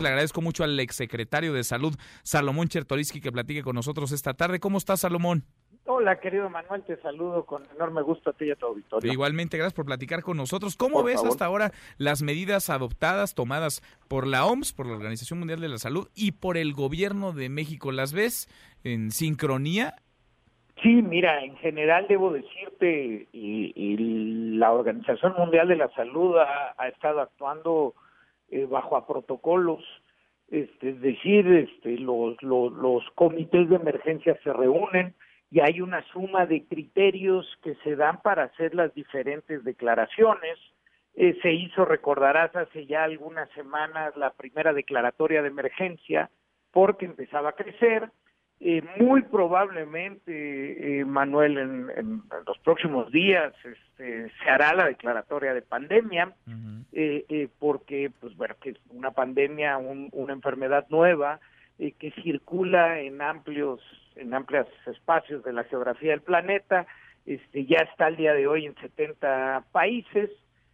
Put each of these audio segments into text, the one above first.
Le agradezco mucho al exsecretario de Salud, Salomón Chertoriski, que platique con nosotros esta tarde. ¿Cómo estás, Salomón? Hola, querido Manuel, te saludo con enorme gusto a ti y a tu auditorio. Igualmente, gracias por platicar con nosotros. ¿Cómo ves hasta ahora las medidas adoptadas, tomadas por la OMS, por la Organización Mundial de la Salud y por el gobierno de México? ¿Las ves en sincronía? Sí, mira, en general debo decirte, y, la Organización Mundial de la Salud ha, estado actuando eh, bajo a protocolos, este, es decir, este, los, comités de emergencia se reúnen, y hay una suma de criterios que se dan para hacer las diferentes declaraciones. Eh, se hizo, recordarás, hace ya algunas semanas la primera declaratoria de emergencia porque empezaba a crecer. Eh, muy probablemente, eh, Manuel, en, los próximos días este, se hará la declaratoria de pandemia, porque, pues bueno, que es una pandemia, una enfermedad nueva que circula en amplios en amplios espacios de la geografía del planeta, este, ya está al día de hoy en 70 países,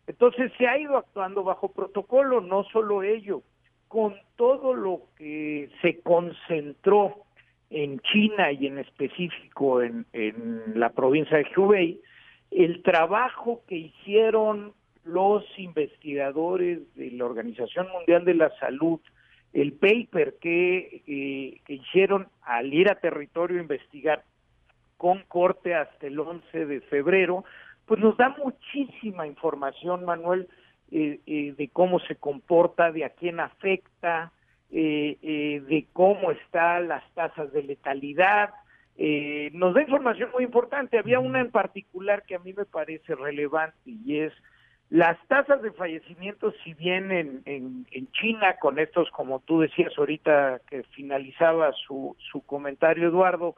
entonces se ha ido actuando bajo protocolo, no solo ello, con todo lo que se concentró en China y en específico en, en la provincia de Hubei, el trabajo que hicieron los investigadores de la Organización Mundial de la Salud el paper que, eh, que hicieron al ir a territorio a investigar con corte hasta el 11 de febrero, pues nos da muchísima información, Manuel, eh, eh, de cómo se comporta, de a quién afecta, de cómo están las tasas de letalidad. nos da información muy importante. Había una en particular que a mí me parece relevante y es las tasas de fallecimiento, si bien en, en, China, con estos, como tú decías ahorita que finalizaba su, su comentario, Eduardo,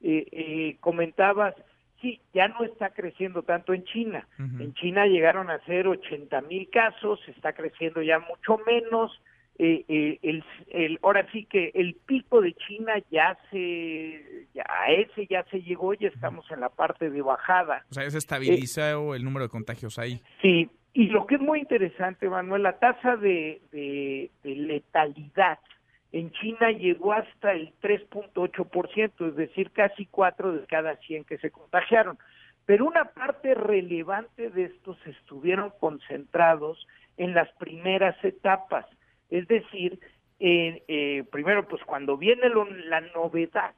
eh, eh, comentabas, sí, ya no está creciendo tanto en China. En China llegaron a ser 80 mil casos, está creciendo ya mucho menos. Eh, eh, el, el, ahora sí que el pico de China ya se, ya, a ese ya se llegó, ya estamos en la parte de bajada. O sea, ya se estabilizó el número de contagios ahí. Sí, y lo que es muy interesante, Manuel, la tasa de, de, letalidad en China llegó hasta el 3.8%, es decir, casi 4 de cada 100 que se contagiaron. Pero una parte relevante de estos estuvieron concentrados en las primeras etapas es decir, eh, eh, primero, pues cuando viene la novedad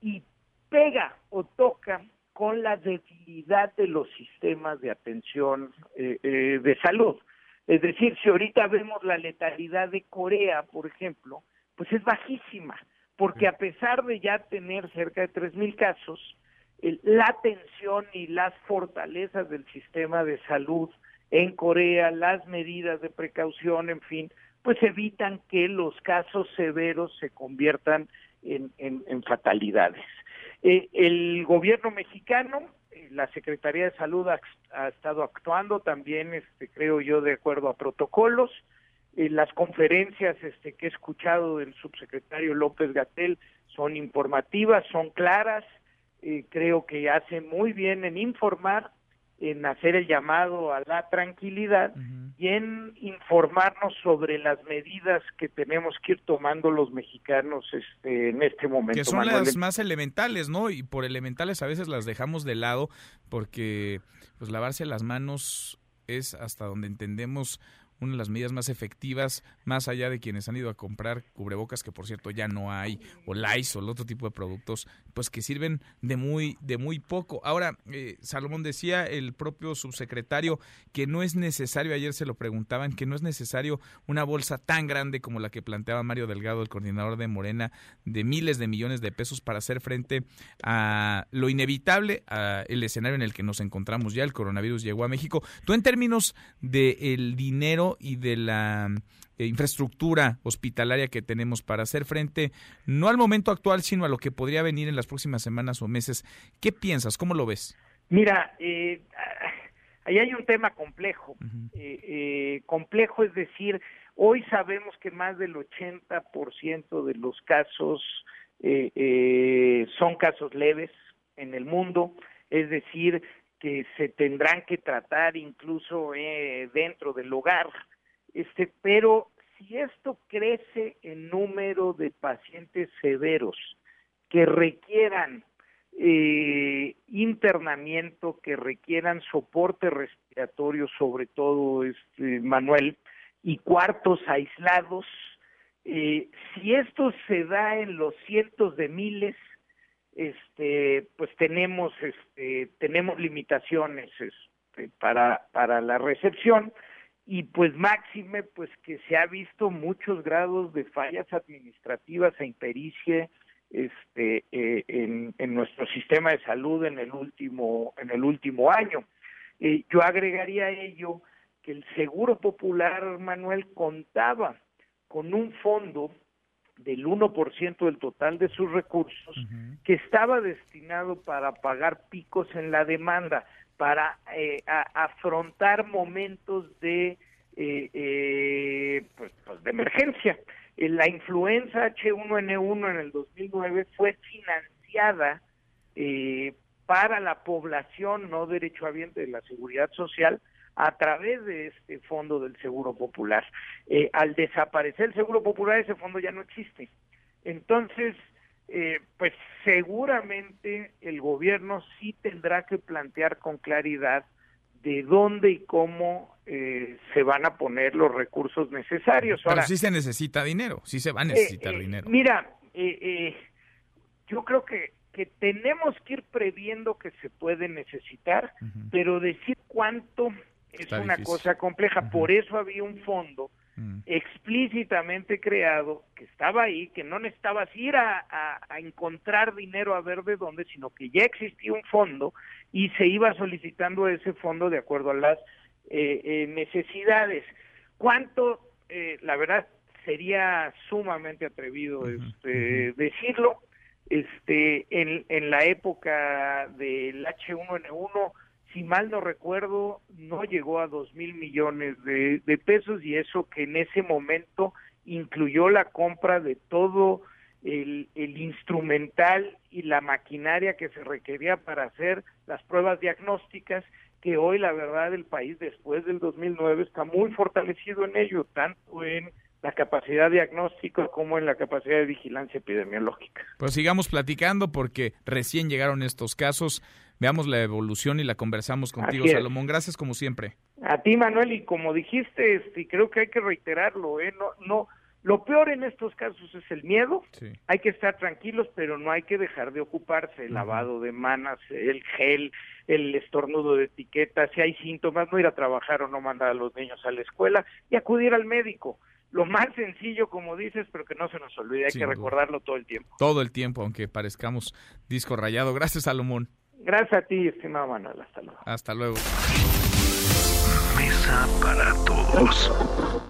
y pega o toca con la debilidad de los sistemas de atención eh, de salud. Es decir, si ahorita vemos la letalidad de Corea, por ejemplo, pues es bajísima, porque a pesar de ya tener cerca de 3.000 casos, la atención y las fortalezas del sistema de salud en Corea, las medidas de precaución, en fin, pues evitan que los casos severos se conviertan en, en, fatalidades. Eh, el gobierno mexicano, eh, la Secretaría de Salud ha, estado actuando también, este, creo yo, de acuerdo a protocolos. Eh, las conferencias este, que he escuchado del subsecretario López Gatel son informativas, son claras. creo que hace muy bien en informar en hacer el llamado a la tranquilidad y en informarnos sobre las medidas que tenemos que ir tomando los mexicanos este, en este momento. Que son las más elementales, ¿no? Y por elementales a veces las dejamos de lado porque pues lavarse las manos es hasta donde entendemos una de las medidas más efectivas, más allá de quienes han ido a comprar cubrebocas, que por cierto ya no hay, o Lysol, o otro tipo de productos, pues que sirven de muy, de muy poco. Ahora, eh, Salomón decía el propio subsecretario que no es necesario, ayer se lo preguntaban, que no es necesario una bolsa tan grande como la que planteaba Mario Delgado, el coordinador de Morena, de miles de millones de pesos para hacer frente a lo inevitable, a el escenario en el que nos encontramos ya, el coronavirus llegó a México. Tú en términos del el dinero, y de la eh, infraestructura hospitalaria que tenemos para hacer frente no al momento actual, sino a lo que podría venir en las próximas semanas o meses. ¿Qué piensas? ¿Cómo lo ves? Mira, eh, ahí hay un tema complejo. Eh, complejo es decir, hoy sabemos que más del 80% de los casos son casos leves en el mundo, es decir, que se tendrán que tratar incluso eh, dentro del hogar. Este, pero si esto crece en número de pacientes severos que requieran eh, internamiento, que requieran soporte respiratorio, sobre todo, este, Manuel, y cuartos aislados, eh, si esto se da en los cientos de miles, este, pues tenemos, este, tenemos limitaciones este, para, para la recepción y pues máxime, pues que se ha visto muchos grados de fallas administrativas e impericia este, eh, en, en, nuestro sistema de salud en el último, en el último año. Eh, yo agregaría a ello que el Seguro Popular, Manuel, contaba con un fondo del 1% del total de sus recursos que estaba destinado para pagar picos en la demanda, para eh, afrontar momentos de, eh, eh, pues, pues, de emergencia. La influenza H1N1 en el 2009 fue financiada para la población no derechohabiente de la seguridad social a través de este fondo del Seguro Popular. Eh, al desaparecer el Seguro Popular, ese fondo ya no existe. Entonces, eh, pues seguramente el gobierno sí tendrá que plantear con claridad de dónde y cómo eh, se van a poner los recursos necesarios. Pero sí se necesita dinero, sí se va a necesitar dinero. Mira, yo creo que que tenemos que ir previendo que se puede necesitar, pero decir cuánto es una cosa compleja. Por eso había un fondo mm. explícitamente creado que estaba ahí, que no necesitabas ir a, encontrar dinero a ver de dónde, sino que ya existía un fondo y se iba solicitando ese fondo de acuerdo a las eh, eh, necesidades. ¿Cuánto? Eh, la verdad sería sumamente atrevido este, decirlo. Este, en, en la época del H1N1 si mal no recuerdo, no llegó a dos mil millones de, pesos y eso que en ese momento incluyó la compra de todo el, instrumental y la maquinaria que se requería para hacer las pruebas diagnósticas, que hoy la verdad el país después del 2009 está muy fortalecido en ello, tanto en la capacidad diagnóstica como en la capacidad de vigilancia epidemiológica. Pues sigamos platicando porque recién llegaron estos casos veamos la evolución y la conversamos contigo, Salomón. Gracias como siempre. A ti, Manuel, y como dijiste, este, creo que hay que reiterarlo, ¿eh? No, no, lo peor en estos casos es el miedo. Hay que estar tranquilos, pero no hay que dejar de ocuparse. El lavado de manos, el gel, el estornudo de etiqueta, si hay síntomas, no ir a trabajar o no mandar a los niños a la escuela y acudir al médico. Lo más sencillo, como dices, pero que no se nos olvide, hay que recordarlo todo el tiempo. Todo el tiempo, aunque parezcamos disco rayado. Gracias, Salomón. Gracias a ti, estimado Manuel. Hasta luego. Hasta luego. Mesa para todos.